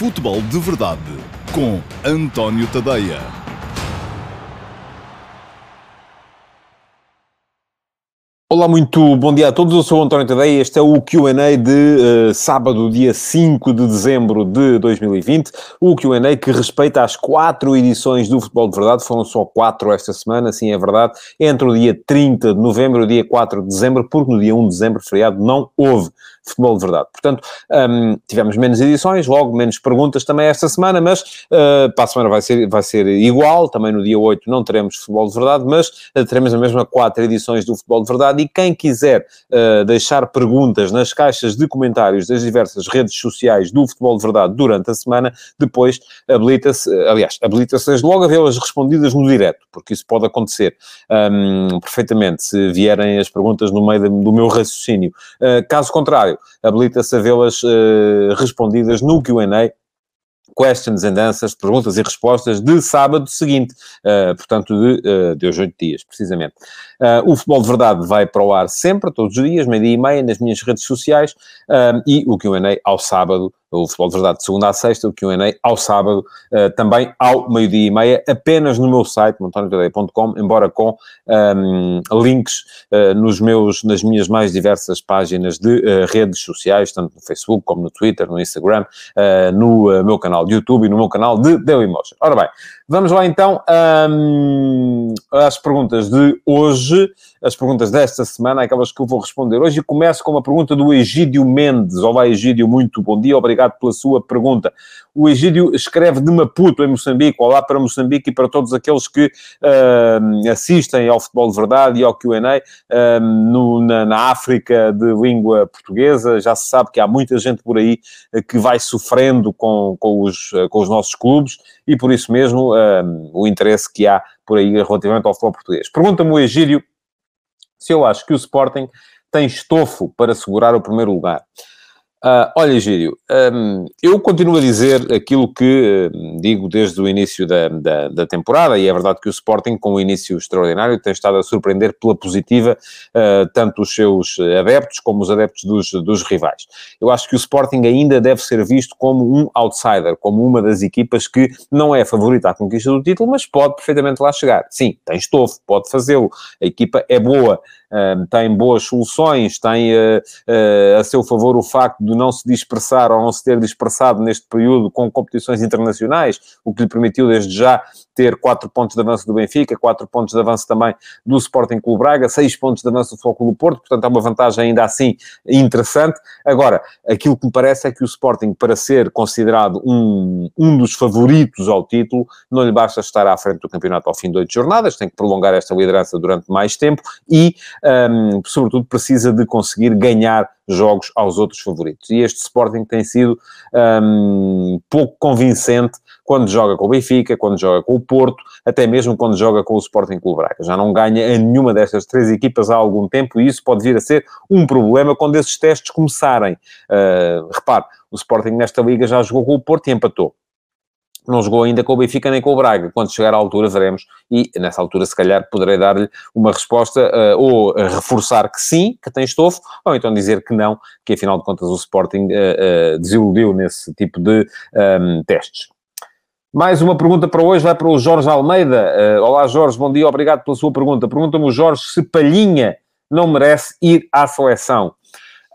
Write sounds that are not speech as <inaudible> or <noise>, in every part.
Futebol de Verdade com António Tadeia. Olá, muito bom dia a todos. Eu sou António Tadeia. Este é o QA de uh, sábado, dia 5 de dezembro de 2020. O QA que respeita as quatro edições do Futebol de Verdade. Foram só quatro esta semana, sim é verdade. Entre o dia 30 de novembro e o dia 4 de dezembro, porque no dia 1 de dezembro, feriado, não houve futebol de verdade. Portanto, um, tivemos menos edições, logo menos perguntas também esta semana, mas uh, para a semana vai ser, vai ser igual. Também no dia 8 não teremos futebol de verdade, mas uh, teremos a mesma quatro edições do futebol de verdade. E quem quiser uh, deixar perguntas nas caixas de comentários das diversas redes sociais do futebol de verdade durante a semana, depois habilita-se, aliás, habilita-se logo a vê-las respondidas no direto, porque isso pode acontecer um, perfeitamente se vierem as perguntas no meio do meu raciocínio. caso contrário, habilita-se a vê-las uh, respondidas no Q&A questions and answers, perguntas e respostas de sábado seguinte, uh, portanto de, uh, de hoje oito dias, precisamente. Uh, o Futebol de Verdade vai para o ar sempre, todos os dias, meio-dia e meia, nas minhas redes sociais, e o Q&A ao sábado, o Futebol de Verdade de segunda a sexta, o Q&A ao sábado, uh, também ao meio-dia e meia, apenas no meu site, montoniotadeia.com, embora com um, links uh, nos meus, nas minhas mais diversas páginas de uh, redes sociais, tanto no Facebook como no Twitter, no Instagram, no meu canal de YouTube e no meu canal de Dailymotion. Ora bem, vamos lá então um, às perguntas de hoje, as perguntas desta semana, aquelas que eu vou responder hoje, e começo com uma pergunta do Egídio Mendes. Olá Egídio, muito bom dia, obrigado pela sua pergunta. O Egídio escreve de Maputo, em Moçambique. Olá para Moçambique e para todos aqueles que uh, assistem ao Futebol de Verdade e ao Q&A uh, na, na, África de língua portuguesa. Já se sabe que há muita gente por aí uh, que vai sofrendo com, com, os, com os nossos clubes e por isso mesmo o interesse que há por aí relativamente ao futebol português. Pergunta-me o se eu acho que o Sporting tem estofo para segurar o primeiro lugar. Uh, olha, Gírio, um, eu continuo a dizer aquilo que digo desde o início da, da, da, temporada, e é verdade que o Sporting, com o início extraordinário, tem estado a surpreender pela positiva uh, tanto os seus adeptos como os adeptos dos, dos rivais. Eu acho que o Sporting ainda deve ser visto como um outsider, como uma das equipas que não é favorita à conquista do título, mas pode perfeitamente lá chegar. Sim, tem estofo, pode fazê-lo, a equipa é boa, tem boas soluções, tem uh, uh, a seu favor o facto de não se dispersar ou não se ter dispersado neste período com competições internacionais, o que lhe permitiu desde já ter 4 pontos de avanço do Benfica, 4 pontos de avanço também do Sporting Clube Braga, 6 pontos de avanço do Foco do Porto, portanto é uma vantagem ainda assim interessante. Agora, aquilo que me parece é que o Sporting, para ser considerado um, um dos favoritos ao título, não lhe basta estar à frente do campeonato ao fim de oito jornadas, tem que prolongar esta liderança durante mais tempo e um, sobretudo precisa de conseguir ganhar jogos aos outros favoritos. E este Sporting tem sido um, pouco convincente quando joga com o Benfica, quando joga com o Porto, até mesmo quando joga com o Sporting Clube Braga. Já não ganha em nenhuma destas três equipas há algum tempo e isso pode vir a ser um problema quando esses testes começarem. Uh, repare, o Sporting nesta liga já jogou com o Porto e empatou não jogou ainda com o Benfica nem com o Braga. Quando chegar à altura, veremos. E nessa altura, se calhar, poderei dar-lhe uma resposta uh, ou reforçar que sim, que tem estofo, ou então dizer que não, que afinal de contas o Sporting uh, uh, desiludiu nesse tipo de um, ehm, testes. Mais uma pergunta para hoje vai para o Jorge Almeida. olá, Jorge, bom dia, obrigado pela sua pergunta. Pergunta-me o Jorge se Palhinha não merece ir à seleção.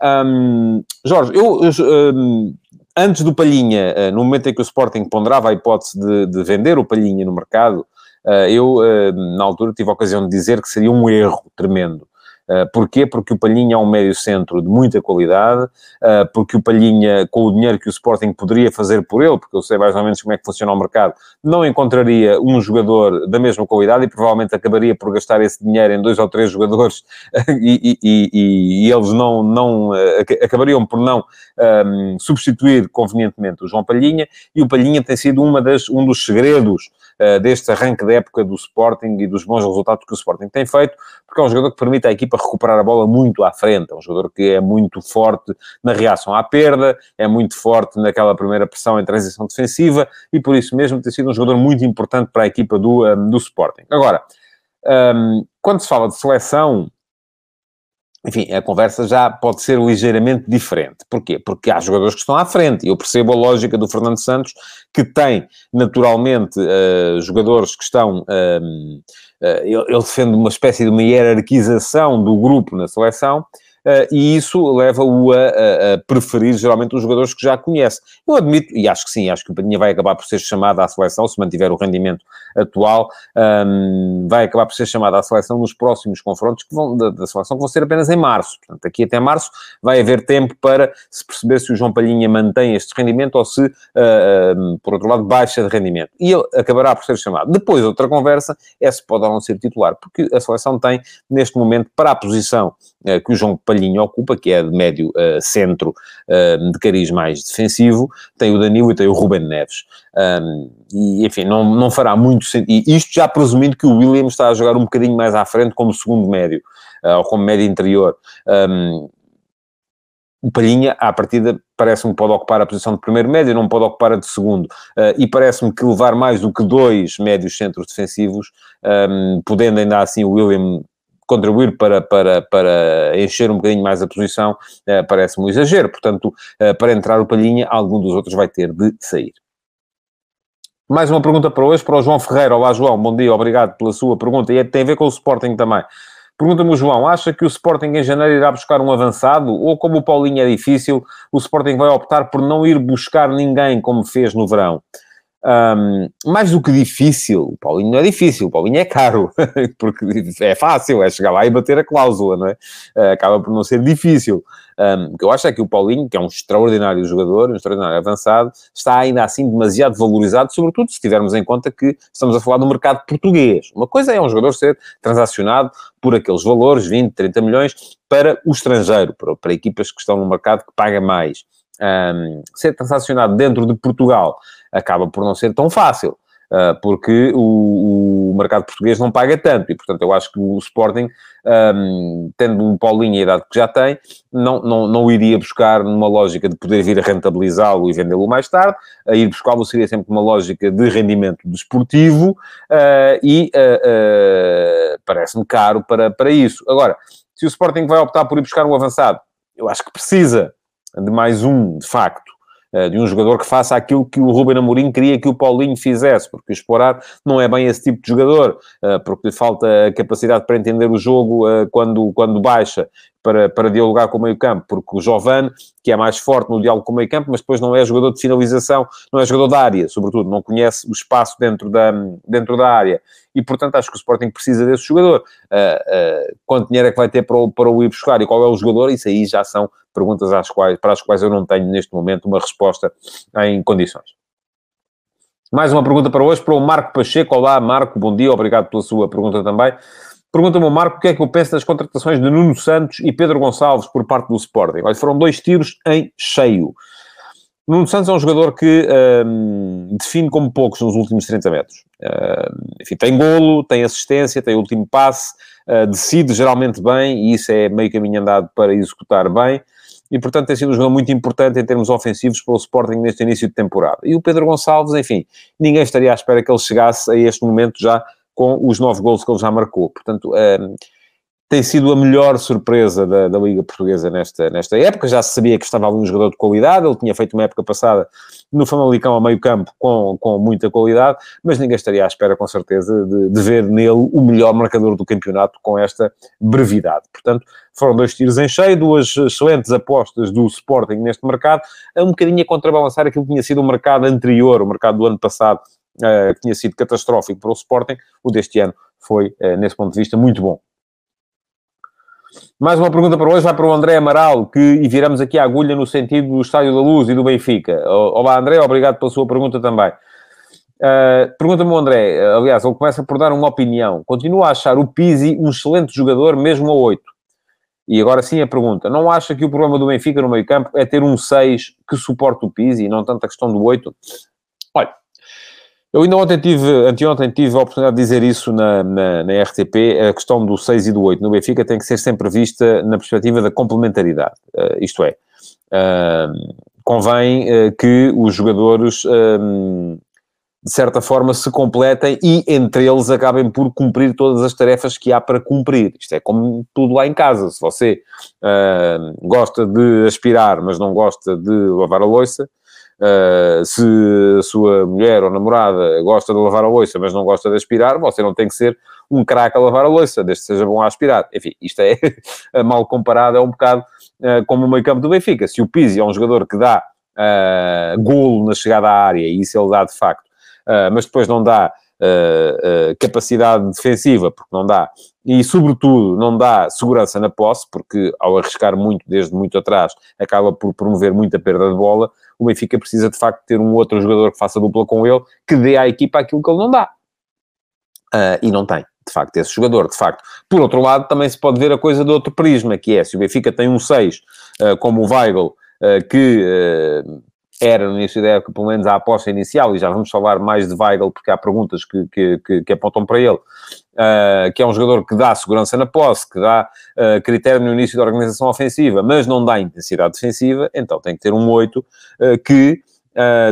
Um, Jorge, eu, eu um, antes do Palhinha, eh, no momento em que o Sporting ponderava a hipótese de, de vender o Palhinha no mercado, eh, eu, eh, na altura, tive a ocasião de dizer que seria um erro tremendo. Uh, porquê? Porque o Palhinha é um médio centro de muita qualidade, uh, porque o Palhinha, com o dinheiro que o Sporting poderia fazer por ele, porque eu sei mais ou menos como é que funciona o mercado, não encontraria um jogador da mesma qualidade e provavelmente acabaria por gastar esse dinheiro em dois ou três jogadores <laughs> e, e, e, e, eles não, não uh, acabariam por não um, ehm, substituir convenientemente o João Palhinha e o Palhinha tem sido uma das, um dos segredos uh, deste arranque da época do Sporting e dos bons resultados que o Sporting tem feito, porque é um jogador que permite à equipa recuperar a bola muito à frente, é um jogador que é muito forte na reação à perda, é muito forte naquela primeira pressão em transição defensiva e por isso mesmo tem sido um jogador muito importante para a equipa do, um, do Sporting. Agora, um, quando se fala de seleção, enfim, a conversa já pode ser ligeiramente diferente. Porquê? Porque há jogadores que estão à frente. Eu percebo a lógica do Fernando Santos, que tem, naturalmente, uh, jogadores que estão... Uh, uh, ele defende uma espécie de uma hierarquização do grupo na seleção, e isso leva-o a, a, a, preferir geralmente os jogadores que já conhece. Eu admito, e acho que sim, acho que o Padinha vai acabar por ser chamado à seleção, se mantiver o rendimento atual, um, vai acabar por ser chamado à seleção nos próximos confrontos que vão, da, da, seleção que vão ser apenas em março. Portanto, aqui até março vai haver tempo para se perceber se o João Palhinha mantém este rendimento ou se, uh, uh, por outro lado, baixa de rendimento. E ele acabará por ser chamado. Depois, outra conversa é se pode ou não ser titular, porque a seleção tem, neste momento, para a posição que o João Palhinha ocupa, que é de médio uh, centro uh, de cariz mais defensivo, tem o Danilo e tem o Ruben Neves. Um, e, enfim, não, não fará muito sentido. E isto já presumindo que o William está a jogar um bocadinho mais à frente como segundo médio, uh, ou como médio interior. Um, o Palhinha, à partida, parece-me que pode ocupar a posição de primeiro médio, não pode ocupar a de segundo. Uh, e parece-me que levar mais do que dois médios centros defensivos, um, podendo ainda assim o William contribuir para, para, para encher um bocadinho mais a posição, eh, parece-me um exagero. Portanto, eh, para entrar o Palhinha, algum dos outros vai ter de sair. Mais uma pergunta para hoje, para o João Ferreira. Olá, João, bom dia, obrigado pela sua pergunta. E é, tem a ver com o Sporting também. Pergunta-me João, acha que o Sporting em janeiro irá buscar um avançado? Ou como o Paulinho é difícil, o Sporting vai optar por não ir buscar ninguém como fez no verão? Um, mais do que difícil, o Paulinho não é difícil, o Paulinho é caro, <laughs> porque é fácil, é chegar lá e bater a cláusula, não é? Uh, acaba por não ser difícil. Um, o que eu acho é que o Paulinho, que é um extraordinário jogador, um extraordinário avançado, está ainda assim demasiado valorizado, sobretudo se tivermos em conta que estamos a falar do mercado português. Uma coisa é um jogador ser transacionado por aqueles valores, 20, 30 milhões, para o estrangeiro, para, para equipas que estão no mercado que paga mais. Um, ser transacionado dentro de Portugal acaba por não ser tão fácil. Uh, porque o, o, mercado português não paga tanto, e portanto eu acho que o Sporting, um, tendo um Paulinho a idade que já tem, não, não, não iria buscar numa lógica de poder vir a rentabilizá-lo e vendê-lo mais tarde, a ir buscá-lo seria sempre uma lógica de rendimento desportivo uh, e uh, parece-me caro para, para isso. Agora, se o Sporting vai optar por ir buscar um avançado, eu acho que precisa de mais um, de facto, eh, de um jogador que faça aquilo que o Ruben Amorim queria que o Paulinho fizesse, porque o Esporar não é bem esse tipo de jogador, eh, porque lhe falta capacidade para entender o jogo eh, quando, quando baixa, para, para dialogar com o meio campo, porque o Jovane, que é mais forte no diálogo com o meio campo, mas depois não é jogador de finalização, não é jogador da área, sobretudo, não conhece o espaço dentro da, dentro da área. E, portanto, acho que o Sporting precisa desse jogador. Uh, uh, quanto dinheiro é que vai ter para o, para o ir buscar e qual é o jogador? Isso aí já são perguntas às quais, para as quais eu não tenho, neste momento, uma resposta em condições. Mais uma pergunta para hoje, para o Marco Pacheco. Olá, Marco, bom dia, obrigado pela sua pergunta também. Pergunta-me Marco o que é que eu penso das contratações de Nuno Santos e Pedro Gonçalves por parte do Sporting. Olha, foram dois tiros em cheio. Nuno Santos é um jogador que um, define como poucos nos últimos 30 metros. Uh, enfim, tem golo, tem assistência, tem último passe, uh, decide geralmente bem e isso é meio caminho andado para executar bem. E, portanto, tem sido um jogador muito importante em termos ofensivos para o Sporting neste início de temporada. E o Pedro Gonçalves, enfim, ninguém estaria à espera que ele chegasse a este momento já com os nove gols que ele já marcou. Portanto, ehm, tem sido a melhor surpresa da, da, Liga Portuguesa nesta, nesta época. Já se sabia que estava ali um jogador de qualidade, ele tinha feito uma época passada no Famalicão a meio campo com, com muita qualidade, mas ninguém estaria à espera, com certeza, de, de ver nele o melhor marcador do campeonato com esta brevidade. Portanto, foram dois tiros em cheio, duas excelentes apostas do Sporting neste mercado, um bocadinho a contrabalançar aquilo que tinha sido o mercado anterior, o mercado do ano passado, que tinha sido catastrófico para o Sporting, o deste ano foi, uh, nesse ponto de vista, muito bom. Mais uma pergunta para hoje, vai para o André Amaral, que e viramos aqui a agulha no sentido do Estádio da Luz e do Benfica. Olá, André, obrigado pela sua pergunta também. Uh, Pergunta-me o André, aliás, ele começa por dar uma opinião. Continua a achar o Pizzi um excelente jogador, mesmo a 8. E agora sim a pergunta, não acha que o problema do Benfica no meio campo é ter um 6 que suporte o Pizzi não tanto a questão do 8? Eu ainda ontem tive, anteontem tive a oportunidade de dizer isso na, na, na, RTP, a questão do 6 e do 8 no Benfica tem que ser sempre vista na perspectiva da complementaridade. Uh, isto é, uh, convém uh, que os jogadores de certa forma, se completem e entre eles acabem por cumprir todas as tarefas que há para cumprir. Isto é como tudo lá em casa. Se você uh, gosta de aspirar, mas não gosta de lavar a louça, uh, se a sua mulher ou namorada gosta de lavar a louça, mas não gosta de aspirar, você não tem que ser um craque a lavar a louça, desde que seja bom a aspirar. Enfim, isto é <laughs> mal comparado, é um bocado uh, como o meio campo do Benfica. Se o Pizzi é um jogador que dá uh, golo na chegada à área, e isso ele dá de facto, uh, mas depois não dá uh, uh, capacidade defensiva, porque não dá, e sobretudo não dá segurança na posse, porque ao arriscar muito desde muito atrás, acaba por promover muita perda de bola, o Benfica precisa de facto ter um outro jogador que faça dupla com ele, que dê à equipa aquilo que ele não dá. e não tem de facto, esse jogador, de facto. Por outro lado, também se pode ver a coisa de outro prisma, que é, se o Benfica tem um 6, uh, como o Weigl, uh, que uh, era no início da época, pelo menos a aposta inicial, e já vamos falar mais de Weigl, porque há perguntas que, que, que, que apontam para ele, uh, que é um jogador que dá segurança na posse, que dá uh, critério no início da organização ofensiva, mas não dá intensidade defensiva, então tem que ter um 8 uh, que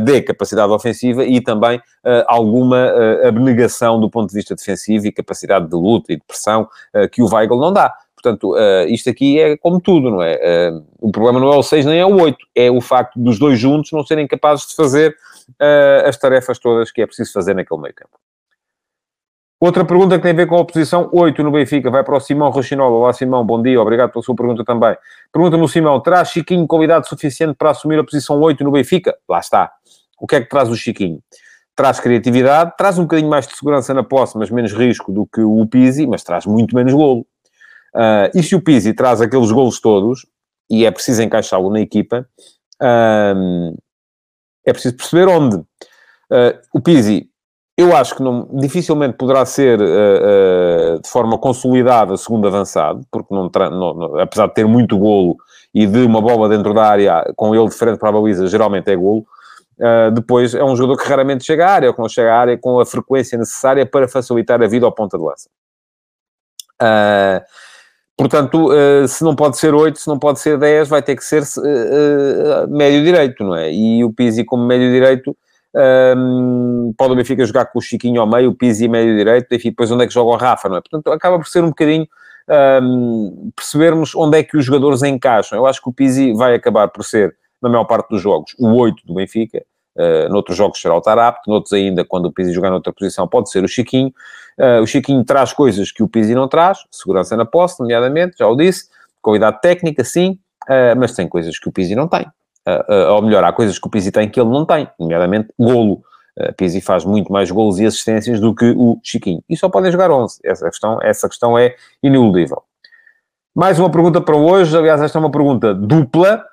dê capacidade ofensiva e também alguma abnegação do ponto de vista defensivo e capacidade de luta e de pressão que o Weigl não dá. Portanto, uh, isto aqui é como tudo, não é? Uh, o problema não é o 6 nem é o 8, é o facto dos dois juntos não serem capazes de fazer uh, as tarefas todas que é preciso fazer naquele meio campo. Outra pergunta que tem a ver com a oposição 8 no Benfica, vai para o Simão Rochinola. Olá Simão, bom dia, obrigado pela sua pergunta também. Pergunta-me o Simão, traz Chiquinho qualidade suficiente para assumir a posição 8 no Benfica? Lá está. O que é que traz o Chiquinho? Traz criatividade, traz um bocadinho mais de segurança na posse, mas menos risco do que o Pizzi, mas traz muito menos golo. Uh, e se o Pizzi traz aqueles golos todos, e é preciso encaixá-lo na equipa, uh, é preciso perceber onde. Uh, o Pizzi, eu acho que não, dificilmente poderá ser de forma consolidada segundo avançado, porque não, não, não, apesar de ter muito golo e de uma bola dentro da área, com ele de frente para a baliza, geralmente é golo. Uh, depois é um jogador que raramente chega à área, ou que não chega à área com a frequência necessária para facilitar a vida ao ponta de lança. Uh, Portanto, uh, se não pode ser 8, se não pode ser 10, vai ter que ser uh, uh, médio direito, não é? E o Pizzi como médio direito, ehm, pode o Benfica jogar com o Chiquinho ao meio, o Pizzi médio direito, e depois onde é que joga o Rafa, não é? Portanto, acaba por ser um bocadinho ehm, percebermos onde é que os jogadores encaixam. Eu acho que o Pizzi vai acabar por ser, na maior parte dos jogos, o 8 do Benfica, noutros jogos será o Tarapte, noutros ainda, quando o Pizzi jogar noutra posição, pode ser o Chiquinho. Uh, o Chiquinho traz coisas que o Pizzi não traz, segurança na posse, nomeadamente, já o disse, qualidade técnica, sim, uh, mas tem coisas que o Pizzi não tem. ou melhor, há coisas que o Pizzi tem que ele não tem, nomeadamente golo. Uh, Pizzi faz muito mais golos e assistências do que o Chiquinho. E só podem jogar 11. Essa questão, essa questão é ineludível. Mais uma pergunta para hoje, aliás, esta é uma pergunta dupla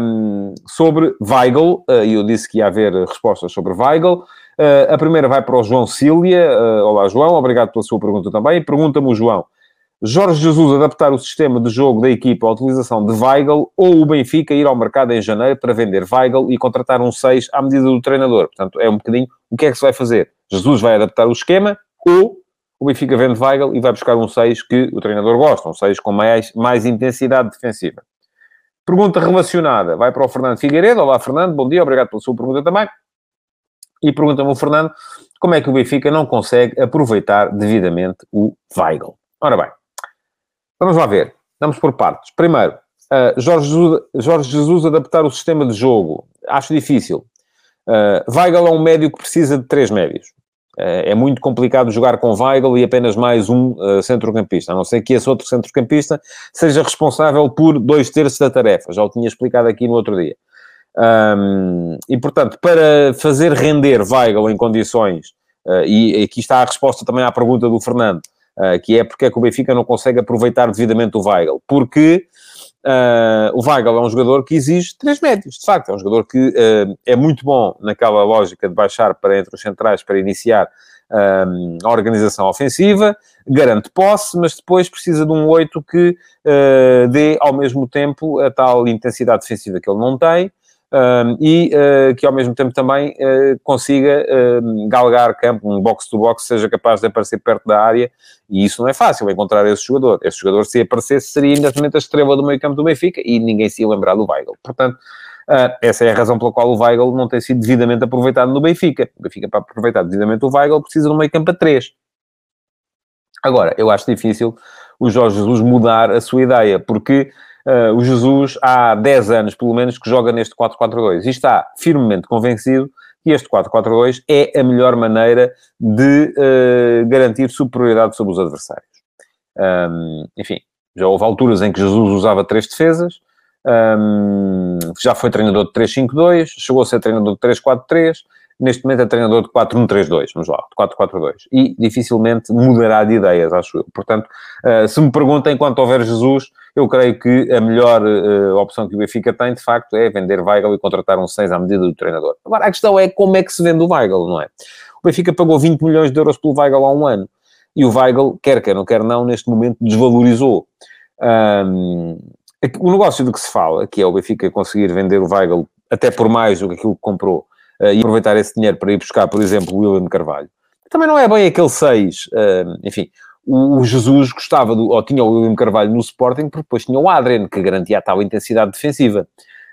um, sobre Weigl, uh, e eu disse que ia haver respostas sobre Weigl. Uh, a primeira vai para o João Cília. Uh, olá, João, obrigado pela sua pergunta também. Pergunta-me o João, Jorge Jesus adaptar o sistema de jogo da equipa à utilização de Weigl ou o Benfica ir ao mercado em janeiro para vender Weigl e contratar um 6 à medida do treinador? Portanto, é um bocadinho o que é que se vai fazer. Jesus vai adaptar o esquema ou o Benfica vende Weigl e vai buscar um 6 que o treinador gosta, um 6 com mais, mais intensidade defensiva. Pergunta relacionada, vai para o Fernando Figueiredo. Olá, Fernando, bom dia, obrigado pela sua pergunta também. E pergunta-me o Fernando, como é que o Benfica não consegue aproveitar devidamente o Weigl? Ora bem, vamos lá ver. Vamos por partes. Primeiro, uh, Jorge, Jesus, Jorge Jesus adaptar o sistema de jogo. Acho difícil. Uh, Weigl é um médio que precisa de três médios. Eh, é muito complicado jogar com Weigl e apenas mais um uh, centrocampista, a não ser que esse outro centrocampista seja responsável por dois terços da tarefa. Já o tinha explicado aqui no outro dia. Um, e, portanto, para fazer render Weigl em condições, uh, e aqui está a resposta também à pergunta do Fernando, uh, que é porque é que o Benfica não consegue aproveitar devidamente o Weigl. Porque Uh, o Weigl é um jogador que exige três médios, de facto. É um jogador que é muito bom naquela lógica de baixar para entre os centrais para iniciar uh, a organização ofensiva, garante posse, mas depois precisa de um 8 que dê ao mesmo tempo a tal intensidade defensiva que ele não tem um, e uh, que ao mesmo tempo também uh, consiga uh, galgar campo, um box-to-box, seja capaz de aparecer perto da área, e isso não é fácil, encontrar esse jogador. Esse jogador, se aparecesse, seria imediatamente a estrela do meio campo do Benfica, e ninguém se ia lembrar do Weigl. Portanto, Uh, essa é a razão pela qual o Weigl não tem sido devidamente aproveitado no Benfica. O Benfica, para aproveitar devidamente o Weigl, precisa de um meio campo a 3. Agora, eu acho difícil o Jorge Jesus mudar a sua ideia, porque uh, o Jesus há 10 anos, pelo menos, que joga neste 4-4-2 e está firmemente convencido que este 4-4-2 é a melhor maneira de uh, garantir superioridade sobre os adversários. Um, enfim, já houve alturas em que Jesus usava três defesas, um, já foi treinador de 3-5-2, chegou a ser treinador de 3-4-3, neste momento é treinador de 4-1-3-2, vamos lá, de 4-4-2. E dificilmente mudará de ideias, acho eu. Portanto, uh, se me perguntem quanto houver Jesus, eu creio que a melhor uh, opção que o Benfica tem, de facto, é vender Weigl e contratar um 6 à medida do treinador. Agora, a questão é como é que se vende o Weigl, não é? O Benfica pagou 20 milhões de euros pelo Weigl há um ano. E o Weigl, quer quer não quer não, neste momento desvalorizou. Um, o negócio do que se fala, que é o Benfica conseguir vender o Weigl até por mais do que aquilo que comprou uh, e aproveitar esse dinheiro para ir buscar, por exemplo, o William Carvalho. Também não é bem aquele 6, uh, enfim, o, Jesus gostava do, ou tinha o William Carvalho no Sporting, porque depois tinha o Adrian, que garantia a tal intensidade defensiva.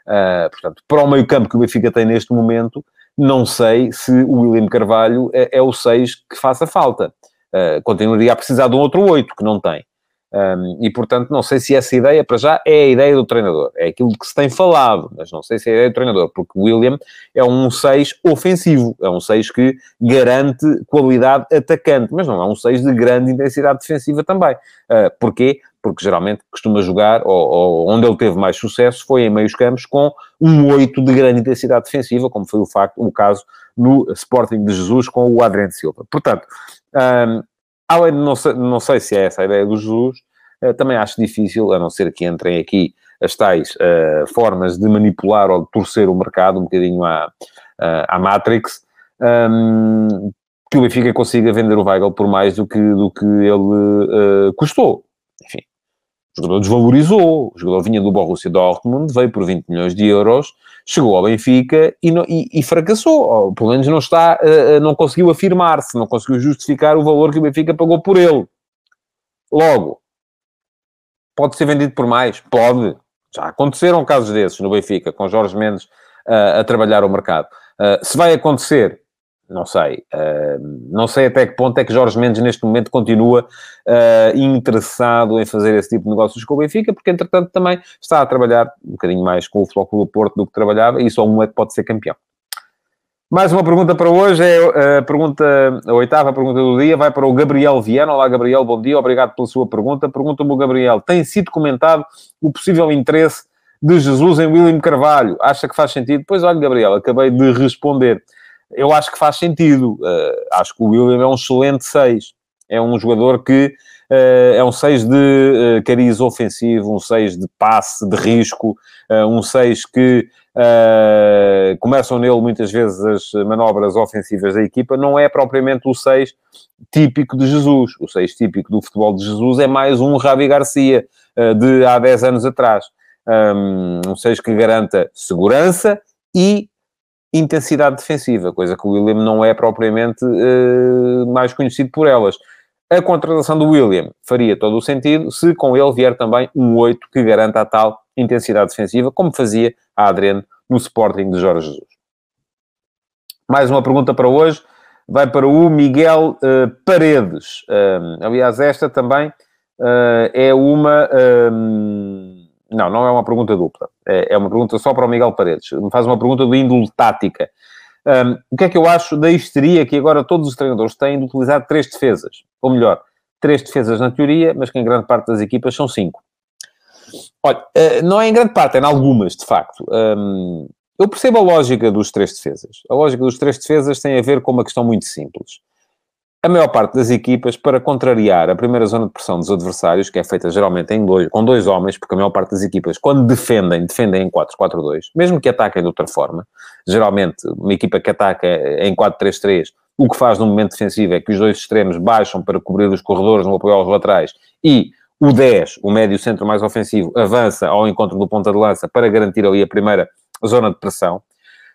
Uh, portanto, para o meio campo que o Benfica tem neste momento, não sei se o William Carvalho é, é o 6 que faça falta. Uh, continuaria a precisar de um outro 8, que não tem. Um, e, portanto, não sei se essa ideia, para já, é a ideia do treinador. É aquilo que se tem falado, mas não sei se é a ideia do treinador, porque William é um 6 ofensivo, é um 6 que garante qualidade atacante, mas não é um 6 de grande intensidade defensiva também. Uh, porquê? Porque geralmente costuma jogar, ou, ou, onde ele teve mais sucesso, foi em meios campos com um 8 de grande intensidade defensiva, como foi o, facto, o caso no Sporting de Jesus com o Adriano Silva. Portanto, um, além de não, não sei se é essa a ideia do Jesus, uh, também acho difícil, a não ser que entrem aqui as tais uh, formas de manipular ou de torcer o mercado, um bocadinho à, uh, à Matrix, um, que o Benfica consiga vender o Weigl por mais do que, do que ele custou. Enfim, o jogador desvalorizou, o jogador vinha do Borussia Dortmund, veio por 20 milhões de euros, chegou ao Benfica e, e, e fracassou, ou pelo menos não está, uh, não conseguiu afirmar-se, não conseguiu justificar o valor que o Benfica pagou por ele. Logo, pode ser vendido por mais? Pode. Já aconteceram casos desses no Benfica, com Jorge Mendes uh, a trabalhar o mercado. Uh, se vai acontecer, não sei. Uh, não sei até que ponto é que Jorge Mendes, neste momento, continua uh, interessado em fazer esse tipo de negócios com o Benfica, porque, entretanto, também está a trabalhar um bocadinho mais com o Flóculo do Porto do que trabalhava, e só um é que pode ser campeão. Mais uma pergunta para hoje, é a pergunta, a oitava pergunta do dia, vai para o Gabriel Viana. Olá, Gabriel, bom dia, obrigado pela sua pergunta. Pergunta-me Gabriel, tem sido comentado o possível interesse de Jesus em William Carvalho? Acha que faz sentido? Pois olha, Gabriel, acabei de responder eu acho que faz sentido. Uh, acho que o William é um excelente 6. É um jogador que uh, é um 6 de uh, cariz ofensivo, um 6 de passe, de risco, um 6 que começam nele muitas vezes as manobras ofensivas da equipa. Não é propriamente o 6 típico de Jesus. O 6 típico do futebol de Jesus é mais um Ravi Garcia de há 10 anos atrás. Um 6 que garanta segurança e intensidade defensiva, coisa que o William não é propriamente uh, mais conhecido por elas. A contratação do William faria todo o sentido se com ele vier também um 8 que garanta a tal intensidade defensiva, como fazia a Adriano no Sporting de Jorge Jesus. Mais uma pergunta para hoje, vai para o Miguel uh, Paredes. Uh, aliás, esta também uh, é uma não, não é uma pergunta dupla. É, é uma pergunta só para o Miguel Paredes. Me faz uma pergunta de índole tática. Um, o que é que eu acho da histeria que agora todos os treinadores têm de utilizar três defesas? Ou melhor, três defesas na teoria, mas que em grande parte das equipas são cinco. Olha, eh, não é em grande parte, é em algumas, de facto. Um, eu percebo a lógica dos três defesas. A lógica dos três defesas tem a ver com uma questão muito simples a maior parte das equipas, para contrariar a primeira zona de pressão dos adversários, que é feita geralmente em dois, com dois homens, porque a maior parte das equipas, quando defendem, defendem em 4-4-2, mesmo que ataquem de outra forma, geralmente uma equipa que ataca em 4-3-3, o que faz no momento defensivo é que os dois extremos baixam para cobrir os corredores no apoio aos laterais e o 10, o médio centro mais ofensivo, avança ao encontro do ponta de lança para garantir ali a primeira zona de pressão.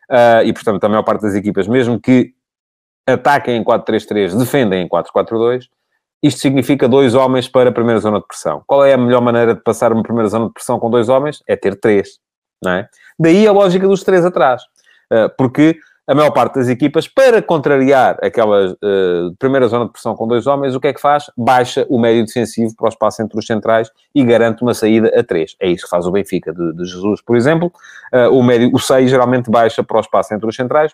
Uh, e, portanto, a maior parte das equipas, mesmo que ataquem em 4-3-3, defendem em 4-4-2. Isto significa dois homens para a primeira zona de pressão. Qual é a melhor maneira de passar uma primeira zona de pressão com dois homens? É ter três. não é? Daí a lógica dos três atrás. Uh, porque a maior parte das equipas, para contrariar aquela uh, primeira zona de pressão com dois homens, o que é que faz? Baixa o médio defensivo para o espaço entre os centrais e garante uma saída a três. É isso que faz o Benfica de, de Jesus, por exemplo. Uh, o médio, o 6 geralmente baixa para o espaço entre os centrais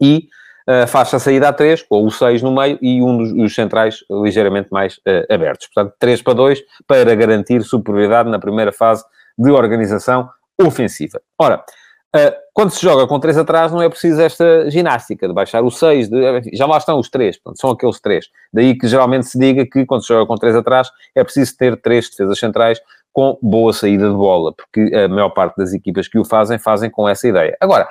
e uh, faz a saída a três, ou o 6 no meio e um dos, dos centrais ligeiramente mais abertos. Portanto, 3 para 2 para garantir superioridade na primeira fase de organização ofensiva. Ora, Uh, quando se joga com três atrás, não é preciso esta ginástica de baixar o seis, de, já lá estão os três, portanto, são aqueles três. Daí que geralmente se diga que quando se joga com três atrás, é preciso ter três defesas centrais com boa saída de bola, porque a maior parte das equipas que o fazem, fazem com essa ideia. Agora,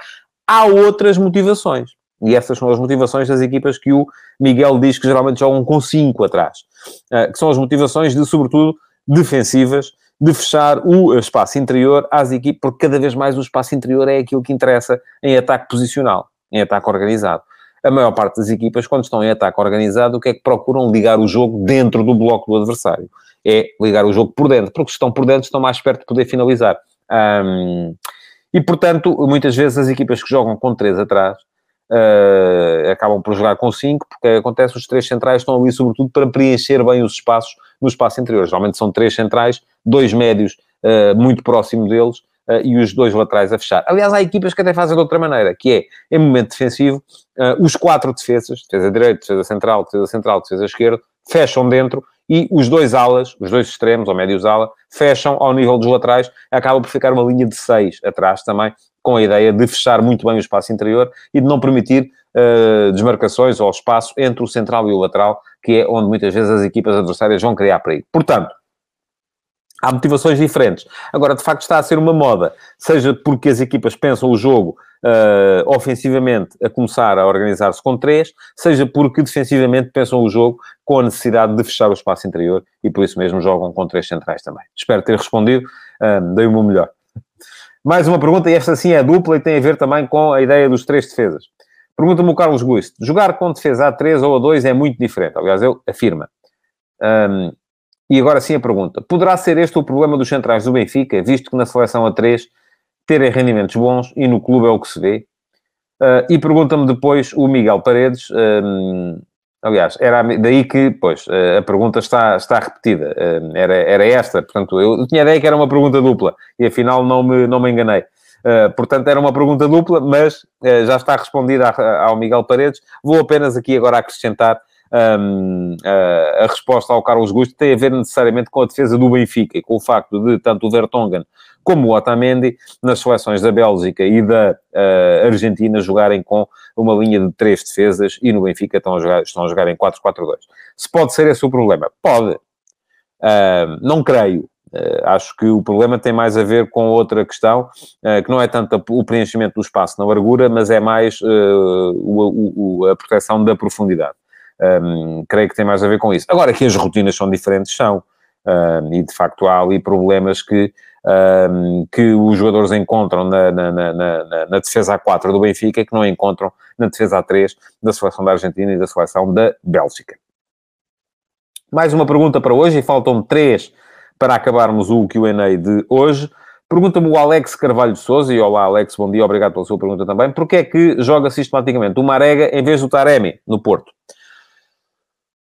há outras motivações. E essas são as motivações das equipas que o Miguel diz que geralmente jogam com cinco atrás. Uh, que são as motivações de, sobretudo, defensivas, de fechar o espaço interior às equipes, porque cada vez mais o espaço interior é aquilo que interessa em ataque posicional, em ataque organizado. A maior parte das equipas, quando estão em ataque organizado, o que é que procuram? Ligar o jogo dentro do bloco do adversário. É ligar o jogo por dentro, porque se estão por dentro estão mais perto de poder finalizar. E, portanto, muitas vezes as equipas que jogam com três atrás uh, acabam por jogar com cinco, porque acontece os três centrais estão ali sobretudo para preencher bem os espaços no espaço interior. Geralmente são três centrais, dois médios uh, muito próximo deles uh, e os dois laterais a fechar. Aliás, há equipas que até fazem de outra maneira, que é, em momento defensivo, os quatro defesas, defesa direita, defesa central, defesa central, defesa esquerda, fecham dentro e os dois alas, os dois extremos, ou médios ala, fecham ao nível dos laterais, acaba por ficar uma linha de seis atrás também, com a ideia de fechar muito bem o espaço interior e de não permitir uh, desmarcações ou espaço entre o central e o lateral, que é onde muitas vezes as equipas adversárias vão criar perigo. Portanto, há motivações diferentes. Agora, de facto, está a ser uma moda, seja porque as equipas pensam o jogo uh, ofensivamente a começar a organizar-se com três, seja porque defensivamente pensam o jogo com a necessidade de fechar o espaço interior e por isso mesmo jogam com três centrais também. Espero ter respondido, uh, dei o meu melhor. Mais uma pergunta, e esta sim é dupla e tem a ver também com a ideia dos três defesas. Pergunta-me o Carlos Guiste. Jogar com defesa A3 ou A2 é muito diferente. Aliás, ele afirma. Um, e agora sim a pergunta. Poderá ser este o problema dos centrais do Benfica, visto que na seleção A3 terem rendimentos bons e no clube é o que se vê? Uh, e pergunta-me depois o Miguel Paredes, um, Aliás, era daí que, pois, eh, a pergunta está, está repetida. Era, era esta, portanto, eu tinha a ideia que era uma pergunta dupla e afinal não me, não me enganei. Uh, portanto, era uma pergunta dupla, mas uh, já está respondida ao Miguel Paredes. Vou apenas aqui agora acrescentar um, a, a, resposta ao Carlos Gusto, tem a ver necessariamente com a defesa do Benfica e com o facto de tanto o Vertonghen como o Otamendi, nas seleções da Bélgica e da uh, Argentina, jogarem com uma linha de três defesas e no Benfica estão a jogar, estão a jogar em 4-4-2. Se pode ser esse o problema? Pode. Uh, não creio. Uh, acho que o problema tem mais a ver com outra questão, uh, que não é tanto o preenchimento do espaço na largura, mas é mais o, o, a proteção da profundidade. Um, creio que tem mais a ver com isso. Agora que as rotinas são diferentes, são. Um, e de facto há ali problemas que um, que os jogadores encontram na, na, na, na, defesa A4 do Benfica que não encontram na defesa A3 da seleção da Argentina e da seleção da Bélgica. Mais uma pergunta para hoje, e faltam três para acabarmos o Q&A de hoje. Pergunta-me o Alex Carvalho de Souza, e olá Alex, bom dia, obrigado pela sua pergunta também. Porquê é que joga sistematicamente o Marega em vez do Taremi no Porto?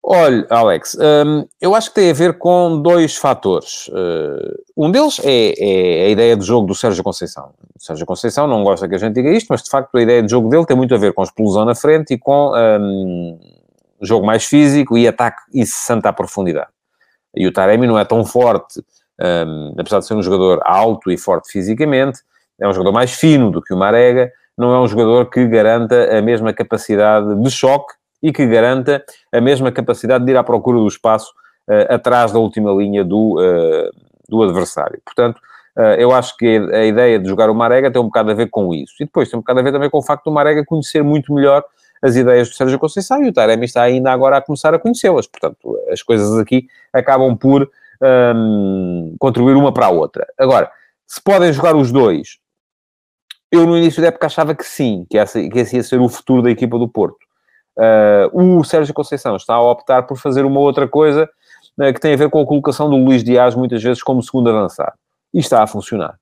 Olha, Alex, um, eu acho que tem a ver com dois fatores. Uh, um deles é, é, a ideia de jogo do Sérgio Conceição. O Sérgio Conceição não gosta que a gente diga isto, mas de facto a ideia de jogo dele tem muito a ver com explosão na frente e com um, jogo mais físico e ataque incessante à profundidade. E o Taremi não é tão forte, um, apesar de ser um jogador alto e forte fisicamente, é um jogador mais fino do que o Marega, não é um jogador que garanta a mesma capacidade de choque e que garanta a mesma capacidade de ir à procura do espaço uh, atrás da última linha do, uh, do adversário. Portanto, uh, eu acho que a ideia de jogar o Marega tem um bocado a ver com isso. E depois tem um bocado a ver também com o facto do Marega conhecer muito melhor as ideias do Sérgio Conceição e o Taremi está ainda agora a começar a conhecê-las. Portanto, as coisas aqui acabam por ehm, contribuir uma para a outra. Agora, se podem jogar os dois, eu no início da época achava que sim, que que esse ia ser o futuro da equipa do Porto. Uh, o Sérgio Conceição está a optar por fazer uma outra coisa uh, que tem a ver com a colocação do Luís Dias muitas vezes como segundo avançado. E está a funcionar.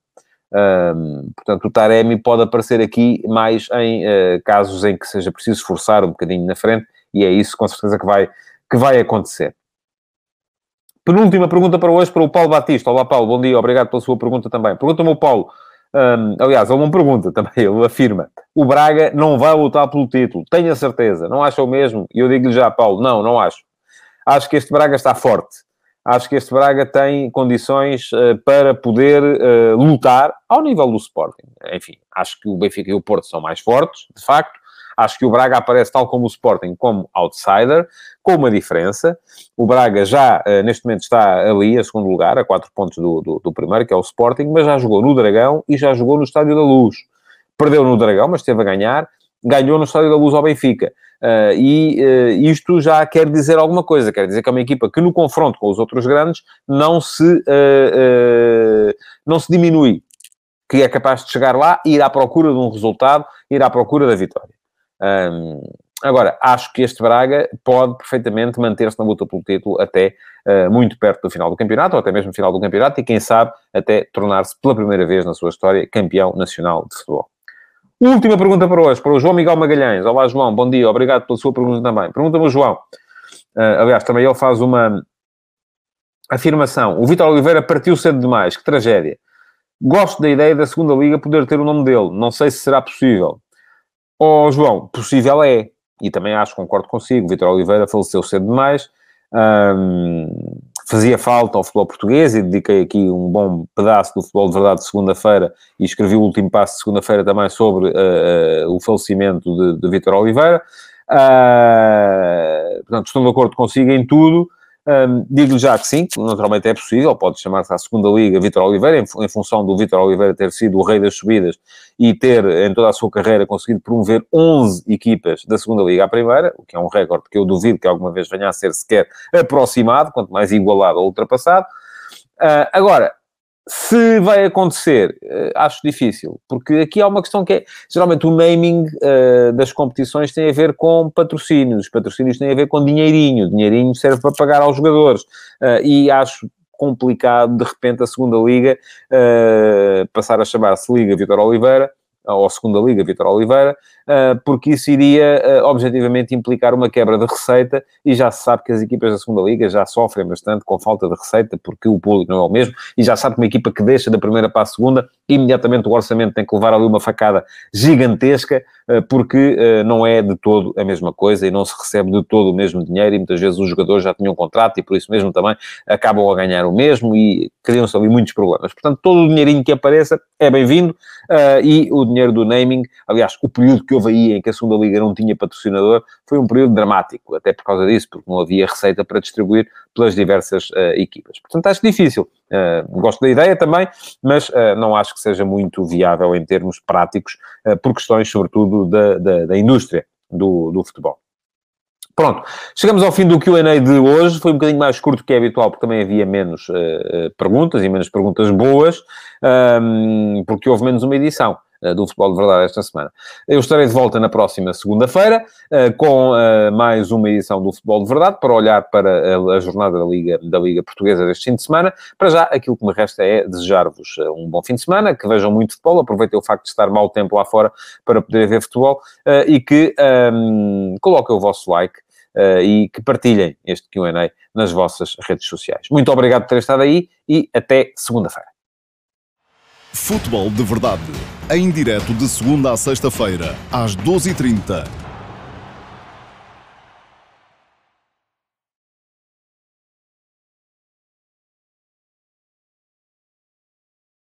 Um, portanto, o Taremi pode aparecer aqui mais em uh, casos em que seja preciso esforçar um bocadinho na frente, e é isso com certeza que vai, que vai acontecer. Penúltima pergunta para hoje, para o Paulo Batista. Olá, Paulo, bom dia, obrigado pela sua pergunta também. Pergunta-me o Paulo, um, aliás, ele não pergunta também, <laughs> ele afirma: o Braga não vai lutar pelo título, tenho a certeza, não acha o mesmo? E eu digo-lhe já, Paulo, não, não acho. Acho que este Braga está forte. Acho que este Braga tem condições uh, para poder uh, lutar ao nível do Sporting. Enfim, acho que o Benfica e o Porto são mais fortes, de facto. Acho que o Braga aparece tal como o Sporting, como outsider, com uma diferença. O Braga já, uh, neste momento, está ali, a segundo lugar, a quatro pontos do, do, do, primeiro, que é o Sporting, mas já jogou no Dragão e já jogou no Estádio da Luz. Perdeu no Dragão, mas esteve a ganhar. Ganhou no Estádio da Luz ao Benfica. Uh, e uh, isto já quer dizer alguma coisa, quer dizer que é uma equipa que no confronto com os outros grandes não se, não se diminui, que é capaz de chegar lá, ir à procura de um resultado, ir à procura da vitória. Um, agora, acho que este Braga pode perfeitamente manter-se na luta pelo título até uh, muito perto do final do campeonato, ou até mesmo final do campeonato, e quem sabe até tornar-se pela primeira vez na sua história campeão nacional de futebol. Última pergunta para hoje, para o João Miguel Magalhães. Olá, João, bom dia, obrigado pela sua pergunta também. Pergunta-me João. Uh, aliás, também ele faz uma afirmação. O Vitor Oliveira partiu cedo demais, que tragédia. Gosto da ideia da segunda liga poder ter o nome dele. Não sei se será possível. Ó oh, João, possível é, e também acho, concordo consigo, Vitor Oliveira faleceu cedo demais, fazia falta ao futebol português e dediquei aqui um bom pedaço do futebol de verdade de segunda-feira e escrevi o último passo de segunda-feira também sobre uh, uh, o falecimento de, de Vitor Oliveira. Uh, portanto, estou de acordo consigo em tudo. Um, Digo-lhe já que sim, naturalmente é possível, pode chamar-se à segunda liga Vitor Oliveira, em, em função do Vitor Oliveira ter sido o rei das subidas e ter, em toda a sua carreira, conseguido promover 11 equipas da segunda liga à primeira, o que é um recorde que eu duvido que alguma vez venha a ser sequer aproximado, quanto mais igualado ou ultrapassado. Uh, agora, se vai acontecer, uh, acho difícil, porque aqui há uma questão que é, geralmente o naming uh, das competições tem a ver com patrocínios, os patrocínios têm a ver com dinheirinho, o dinheirinho serve para pagar aos jogadores, uh, e acho complicado, de repente, a segunda liga passar a chamar-se Liga Vitor Oliveira, ou segunda liga, Vitor Oliveira, ah, porque isso iria ah, objetivamente implicar uma quebra de receita e já se sabe que as equipas da segunda liga já sofrem bastante com falta de receita porque o público não é o mesmo e já sabe que uma equipa que deixa da primeira para a segunda, imediatamente o orçamento tem que levar ali uma facada gigantesca ah, porque não é de todo a mesma coisa e não se recebe de todo o mesmo dinheiro e muitas vezes os jogadores já tinham um contrato e por isso mesmo também acabam a ganhar o mesmo e criam-se ali muitos problemas. Portanto, todo o dinheirinho que apareça é bem-vindo e o dinheiro do naming, aliás, o período que houve aí em que a segunda liga não tinha patrocinador foi um período dramático, até por causa disso, porque não havia receita para distribuir pelas diversas uh, equipas. Portanto, acho difícil. Uh, gosto da ideia também, mas uh, não acho que seja muito viável em termos práticos, por questões, sobretudo, da, da, da indústria do, do futebol. Pronto, chegamos ao fim do QA de hoje. Foi um bocadinho mais curto que é habitual, porque também havia menos uh, perguntas e menos perguntas boas, um, porque houve menos uma edição. Eh, do Futebol de Verdade esta semana. Eu estarei de volta na próxima segunda-feira com mais uma edição do Futebol de Verdade para olhar para a jornada da Liga, da Liga Portuguesa deste fim de semana. Para já, aquilo que me resta é desejar-vos um bom fim de semana, que vejam muito futebol, aproveitem o facto de estar mau tempo lá fora para poderem ver futebol e que um, ehm, coloquem o vosso like Uh, e que partilhem este QA nas vossas redes sociais. Muito obrigado por terem estado aí e até segunda-feira. Futebol de Verdade, em direto de segunda a sexta-feira, às 12h30